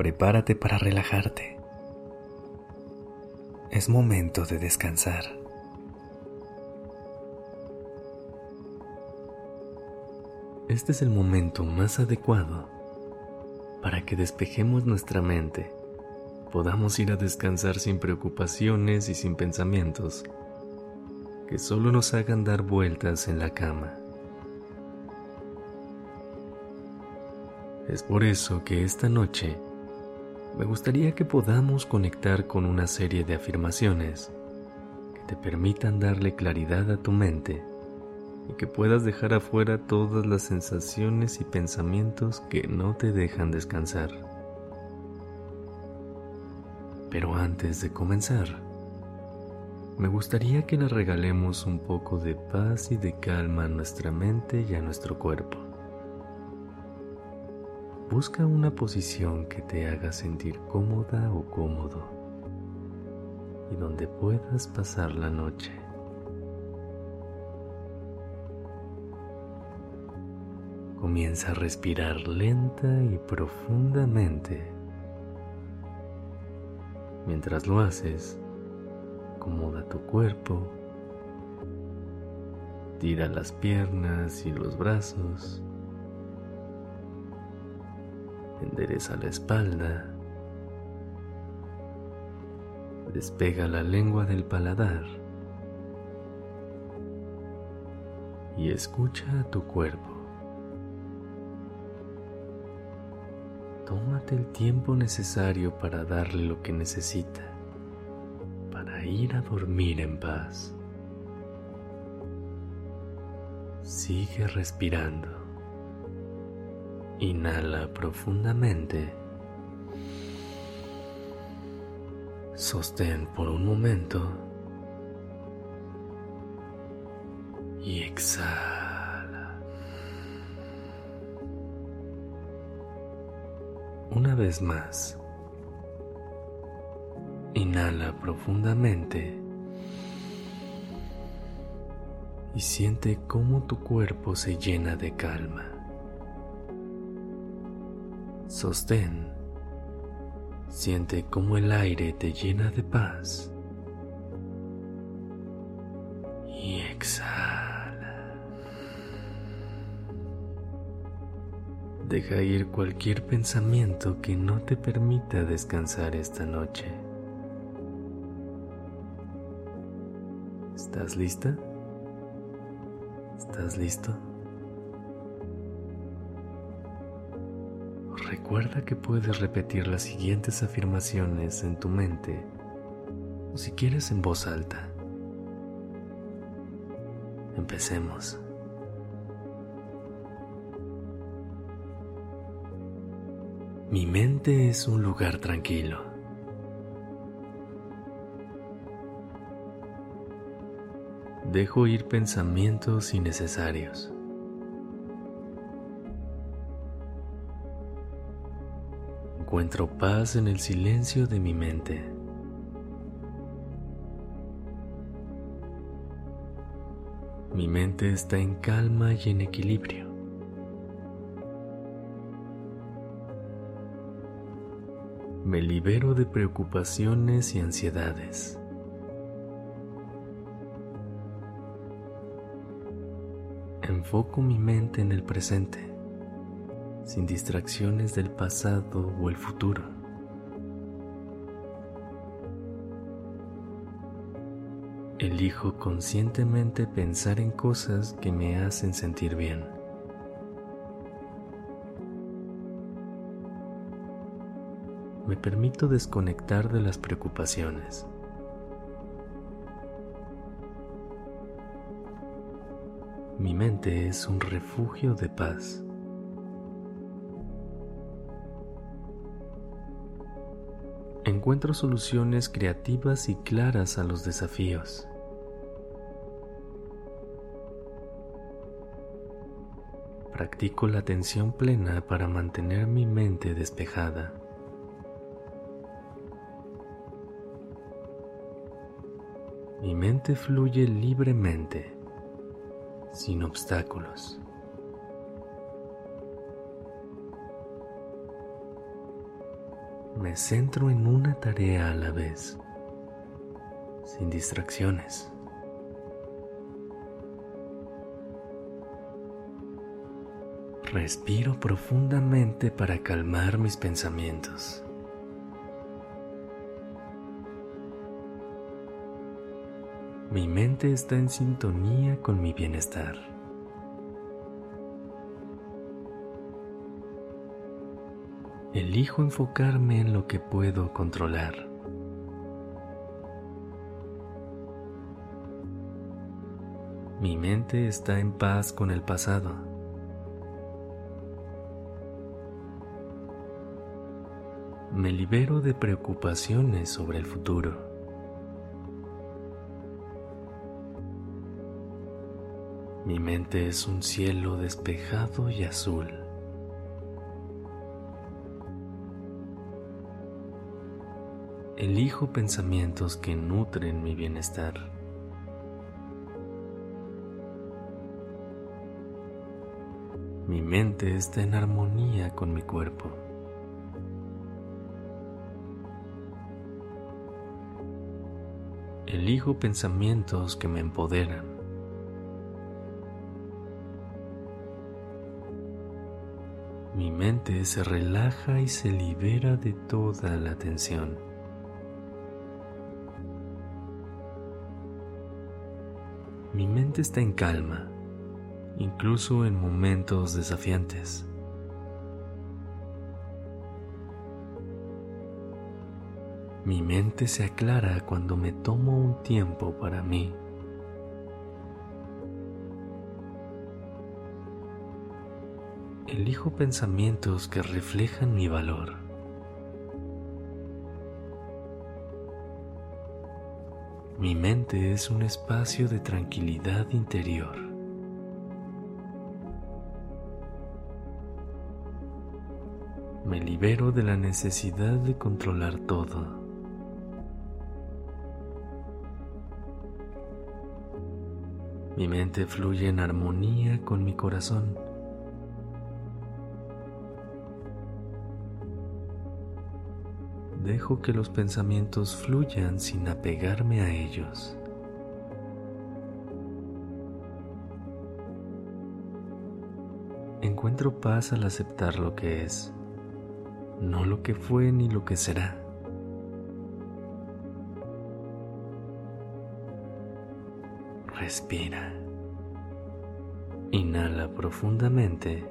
Prepárate para relajarte. Es momento de descansar. Este es el momento más adecuado para que despejemos nuestra mente, podamos ir a descansar sin preocupaciones y sin pensamientos que solo nos hagan dar vueltas en la cama. Es por eso que esta noche me gustaría que podamos conectar con una serie de afirmaciones que te permitan darle claridad a tu mente y que puedas dejar afuera todas las sensaciones y pensamientos que no te dejan descansar. Pero antes de comenzar, me gustaría que le regalemos un poco de paz y de calma a nuestra mente y a nuestro cuerpo. Busca una posición que te haga sentir cómoda o cómodo y donde puedas pasar la noche. Comienza a respirar lenta y profundamente. Mientras lo haces, acomoda tu cuerpo, tira las piernas y los brazos endereza la espalda, despega la lengua del paladar y escucha a tu cuerpo. Tómate el tiempo necesario para darle lo que necesita, para ir a dormir en paz. Sigue respirando. Inhala profundamente. Sostén por un momento. Y exhala. Una vez más. Inhala profundamente. Y siente cómo tu cuerpo se llena de calma. Sostén. Siente cómo el aire te llena de paz. Y exhala. Deja ir cualquier pensamiento que no te permita descansar esta noche. ¿Estás lista? ¿Estás listo? Recuerda que puedes repetir las siguientes afirmaciones en tu mente o si quieres en voz alta. Empecemos. Mi mente es un lugar tranquilo. Dejo ir pensamientos innecesarios. Encuentro paz en el silencio de mi mente. Mi mente está en calma y en equilibrio. Me libero de preocupaciones y ansiedades. Enfoco mi mente en el presente sin distracciones del pasado o el futuro. Elijo conscientemente pensar en cosas que me hacen sentir bien. Me permito desconectar de las preocupaciones. Mi mente es un refugio de paz. Encuentro soluciones creativas y claras a los desafíos. Practico la atención plena para mantener mi mente despejada. Mi mente fluye libremente, sin obstáculos. Me centro en una tarea a la vez, sin distracciones. Respiro profundamente para calmar mis pensamientos. Mi mente está en sintonía con mi bienestar. Elijo enfocarme en lo que puedo controlar. Mi mente está en paz con el pasado. Me libero de preocupaciones sobre el futuro. Mi mente es un cielo despejado y azul. Elijo pensamientos que nutren mi bienestar. Mi mente está en armonía con mi cuerpo. Elijo pensamientos que me empoderan. Mi mente se relaja y se libera de toda la tensión. Mi mente está en calma, incluso en momentos desafiantes. Mi mente se aclara cuando me tomo un tiempo para mí. elijo pensamientos que reflejan mi valor. Mi mente es un espacio de tranquilidad interior. Me libero de la necesidad de controlar todo. Mi mente fluye en armonía con mi corazón. Dejo que los pensamientos fluyan sin apegarme a ellos. Encuentro paz al aceptar lo que es, no lo que fue ni lo que será. Respira. Inhala profundamente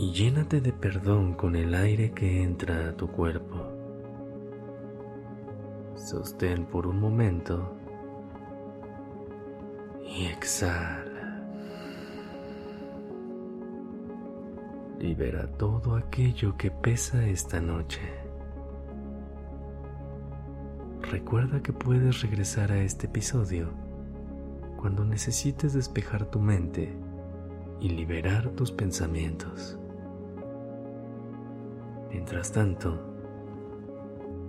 y llénate de perdón con el aire que entra a tu cuerpo. Sostén por un momento y exhala. Libera todo aquello que pesa esta noche. Recuerda que puedes regresar a este episodio cuando necesites despejar tu mente y liberar tus pensamientos. Mientras tanto,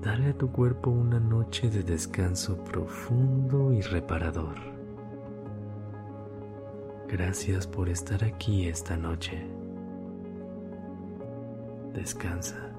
dale a tu cuerpo una noche de descanso profundo y reparador. Gracias por estar aquí esta noche. Descansa.